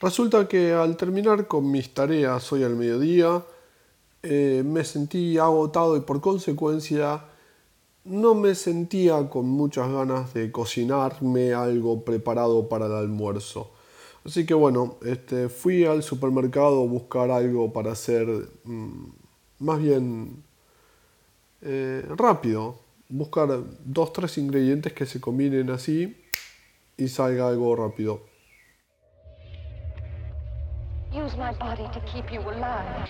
Resulta que al terminar con mis tareas hoy al mediodía, eh, me sentí agotado y por consecuencia no me sentía con muchas ganas de cocinarme algo preparado para el almuerzo. Así que bueno, este, fui al supermercado a buscar algo para hacer mm, más bien eh, rápido. Buscar dos, tres ingredientes que se combinen así y salga algo rápido. Use my body to keep you alive.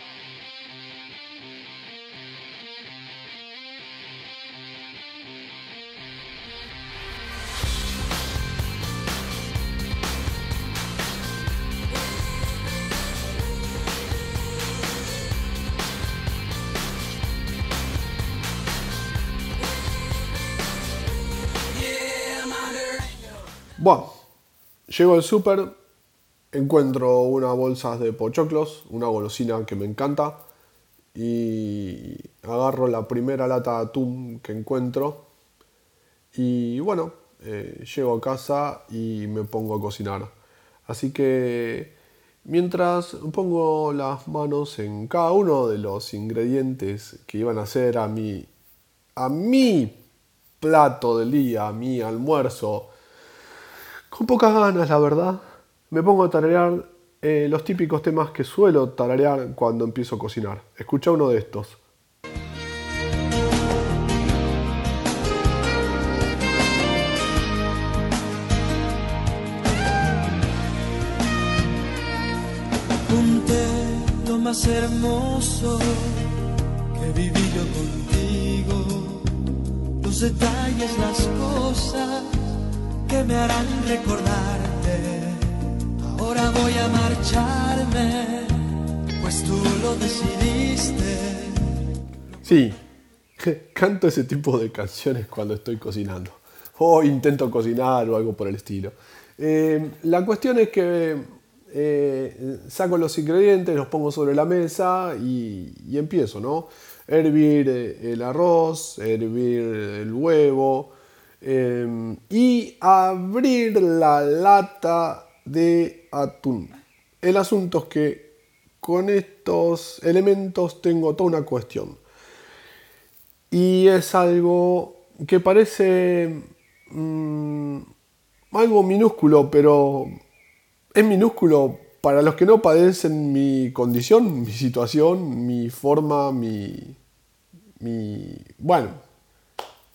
Bueno, llego al súper, encuentro unas bolsas de pochoclos, una golosina que me encanta, y agarro la primera lata de atún que encuentro. Y bueno, eh, llego a casa y me pongo a cocinar. Así que mientras pongo las manos en cada uno de los ingredientes que iban a hacer a mi, a mi plato del día, a mi almuerzo, con pocas ganas, la verdad, me pongo a tararear eh, los típicos temas que suelo tararear cuando empiezo a cocinar. Escucha uno de estos. Más hermoso que viví yo contigo, los detalles, las cosas que me harán recordarte. Voy a marcharme, pues tú lo decidiste. Sí, canto ese tipo de canciones cuando estoy cocinando. O intento cocinar o algo por el estilo. Eh, la cuestión es que eh, saco los ingredientes, los pongo sobre la mesa y, empiezo, ¿no? Hervir eh, el arroz, hervir el huevo, y abrir la lata de atún. El asunto es que con estos elementos tengo toda una cuestión. Y es algo que parece mm, algo minúsculo, pero es minúsculo para los que no padecen mi condición, mi situación, mi forma, mi, mi bueno,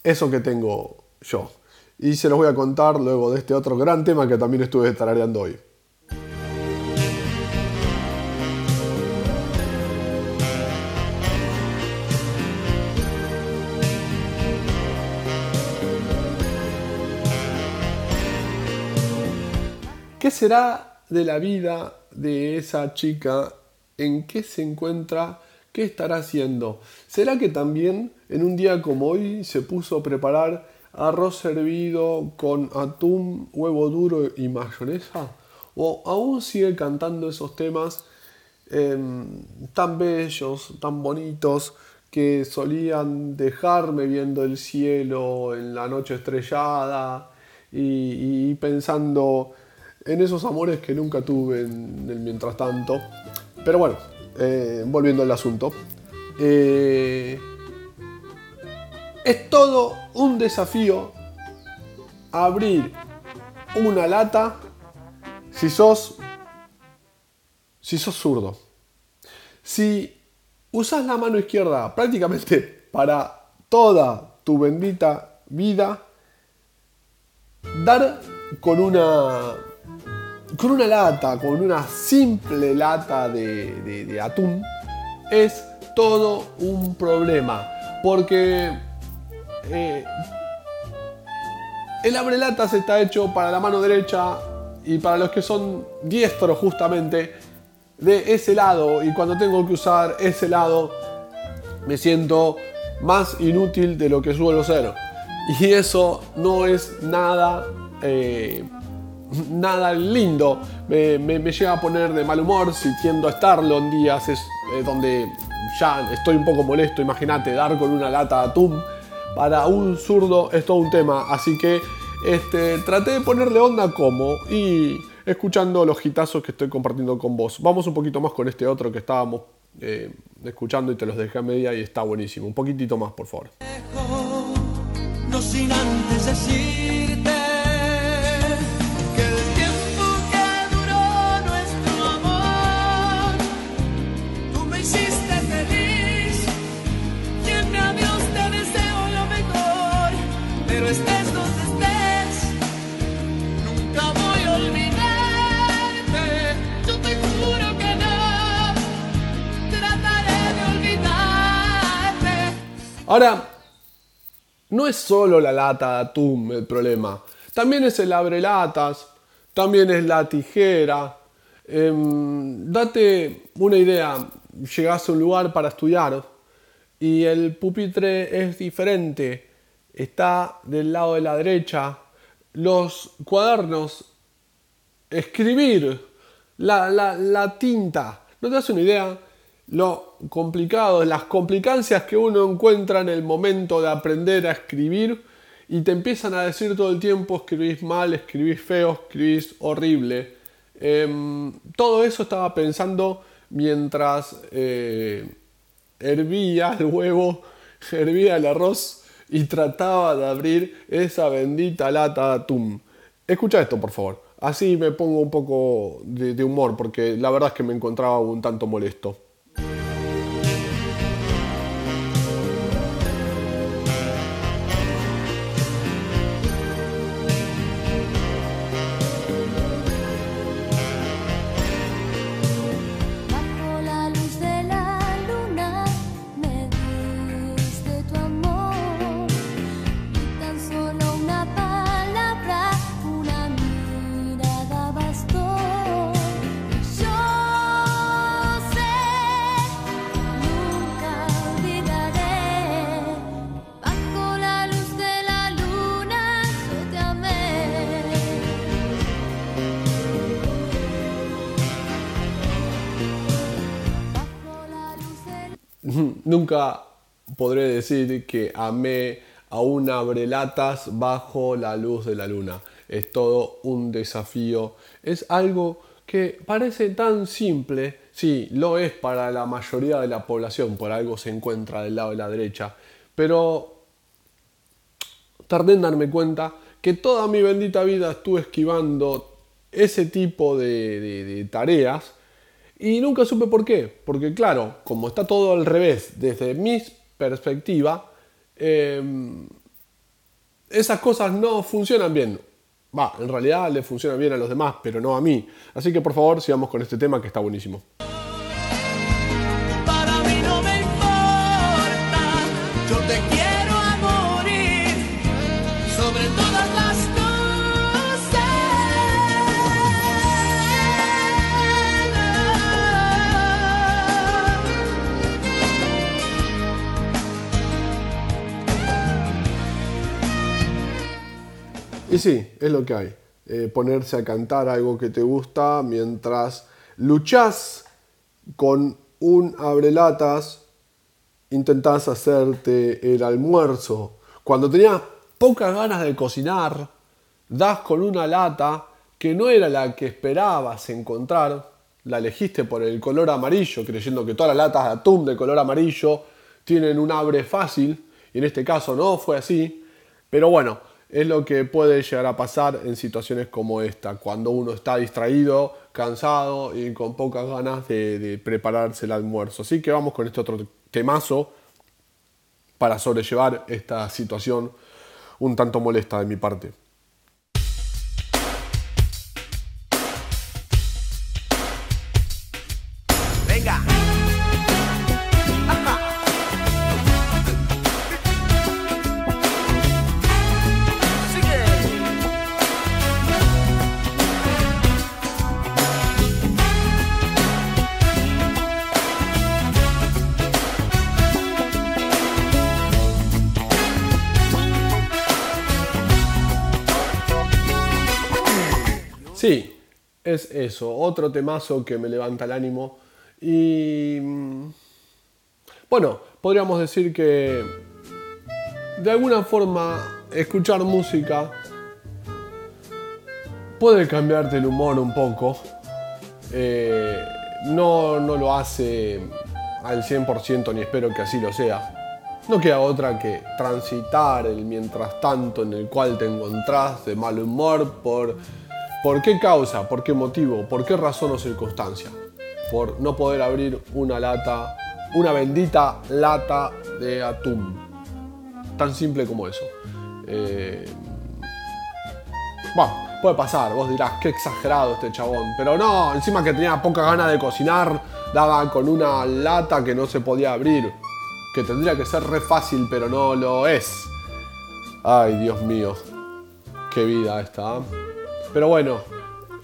eso que tengo yo. Y se los voy a contar luego de este otro gran tema que también estuve tarareando hoy. ¿Qué será de la vida de esa chica? ¿En qué se encuentra? ¿Qué estará haciendo? ¿Será que también en un día como hoy se puso a preparar arroz servido con atún, huevo duro y mayonesa? ¿O aún sigue cantando esos temas em, tan bellos, tan bonitos, que solían dejarme viendo el cielo en la noche estrellada y, pensando en esos amores que nunca tuve en el mientras tanto? Pero bueno, eh, volviendo al asunto. Eh, es todo un desafío abrir una lata si sos si sos zurdo. Si usas la mano izquierda prácticamente para toda tu bendita vida, dar con una con una lata, con una simple lata de, de atún, es todo un problema. Porque eh, el abrelatas está hecho para la mano derecha y para los que son diestros justamente de ese lado. Y cuando tengo que usar ese lado me siento más inútil de lo que suelo ser. Y eso no es nada eh, nada lindo. Me, llega a poner de mal humor si tiendo a estarlo en días es, eh, donde ya estoy un poco molesto. Imagínate dar con una lata de atún para un zurdo es todo un tema. Así que este, traté de ponerle onda como y escuchando los hitazos que estoy compartiendo con vos. Vamos un poquito más con este otro que estábamos eh, escuchando y te los dejé a media y está buenísimo. Un poquitito más, por favor. No sin antes decirte Ahora, no es solo la lata de atún el problema. También es el abrelatas, también es la tijera. Em, date una idea, llegás a un lugar para estudiar y el pupitre es diferente. Está del lado de la derecha. Los cuadernos, escribir, la, la, la tinta. ¿No te das una idea? lo complicado, las complicancias que uno encuentra en el momento de aprender a escribir y te empiezan a decir todo el tiempo escribís mal, escribís feo, escribís horrible. Em, todo eso estaba pensando mientras eh, hervía el huevo, hervía el arroz y trataba de abrir esa bendita lata de atún. Escucha esto, por favor. Así me pongo un poco de humor porque la verdad es que me encontraba un tanto molesto. Nunca podré decir que amé a un abrelatas bajo la luz de la luna. Es todo un desafío. Es algo que parece tan simple. Sí, lo es para la mayoría de la población. Por algo se encuentra del lado de la derecha. Pero tardé en darme cuenta que toda mi bendita vida estuve esquivando ese tipo de tareas y nunca supe por qué. Porque claro, como está todo al revés desde mi perspectiva, eh, esas cosas no funcionan bien. Va, en realidad le funcionan bien a los demás, pero no a mí. Así que por favor sigamos con este tema que está buenísimo. Y sí, es lo que hay. Eh, ponerse a cantar algo que te gusta mientras luchás con un abrelatas, intentás hacerte el almuerzo. Cuando tenías pocas ganas de cocinar, das con una lata que no era la que esperabas encontrar, la elegiste por el color amarillo, creyendo que todas las latas de atún de color amarillo tienen un abre fácil, y en este caso no fue así, pero bueno, es lo que puede llegar a pasar en situaciones como esta, cuando uno está distraído, cansado y con pocas ganas de, prepararse el almuerzo. Así que vamos con este otro temazo para sobrellevar esta situación un tanto molesta de mi parte. Sí, es eso, otro temazo que me levanta el ánimo y... mm, Bueno, podríamos decir que de alguna forma escuchar música puede cambiarte el humor un poco. Eh, no, no lo hace al 100% ni espero que así lo sea. No queda otra que transitar el mientras tanto en el cual te encontrás de mal humor por, por qué causa, por qué motivo, por qué razón o circunstancia. Por no poder abrir una lata, una bendita lata de atún. Tan simple como eso. Eh, bueno, puede pasar, vos dirás, qué exagerado este chabón. Pero no, encima que tenía poca gana de cocinar, daba con una lata que no se podía abrir. Que tendría que ser re fácil, pero no lo es. Ay, Dios mío. Qué vida esta. Pero bueno,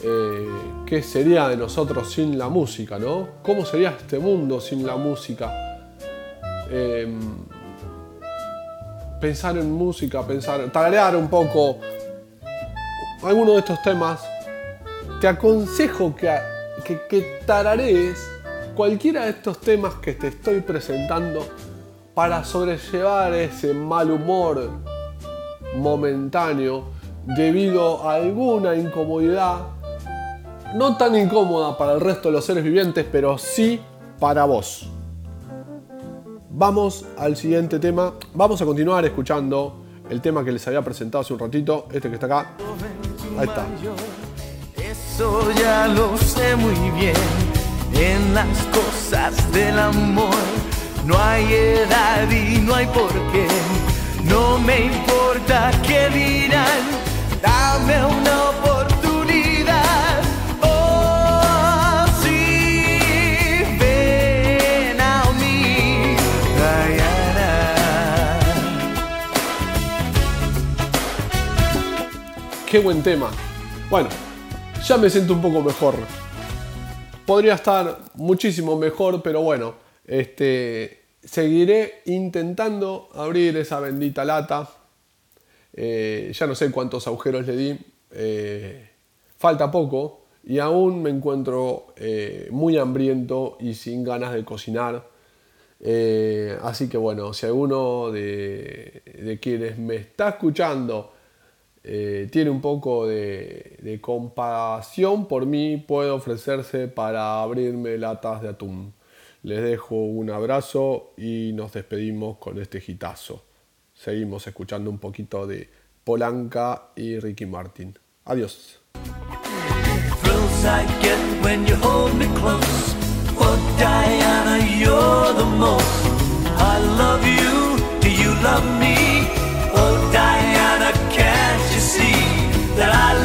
eh, ¿qué sería de nosotros sin la música, no? ¿Cómo sería este mundo sin la música? Eh, pensar en música, pensar, tararear un poco alguno de estos temas, te aconsejo que, que, que tararees cualquiera de estos temas que te estoy presentando para sobrellevar ese mal humor momentáneo debido a alguna incomodidad, no tan incómoda para el resto de los seres vivientes, pero sí para vos. Vamos al siguiente tema. Vamos a continuar escuchando el tema que les había presentado hace un ratito, este que está acá. Ahí está. Eso ya lo sé muy bien. En las cosas del amor no hay edad y no hay por qué. No me importa qué dirán. Dame una oportunidad. Oh. Qué buen tema. Bueno, ya me siento un poco mejor. Podría estar muchísimo mejor, pero bueno, este, seguiré intentando abrir esa bendita lata. Eh, ya no sé cuántos agujeros le di. eh, falta poco y aún me encuentro eh, muy hambriento y sin ganas de cocinar. Así que bueno, si alguno de, quienes me está escuchando tiene un poco de, de compasión por mí, puede ofrecerse para abrirme latas de atún. Les dejo un abrazo y nos despedimos con este gitazo seguimos escuchando un poquito de Polanca y Ricky Martin. Adiós. I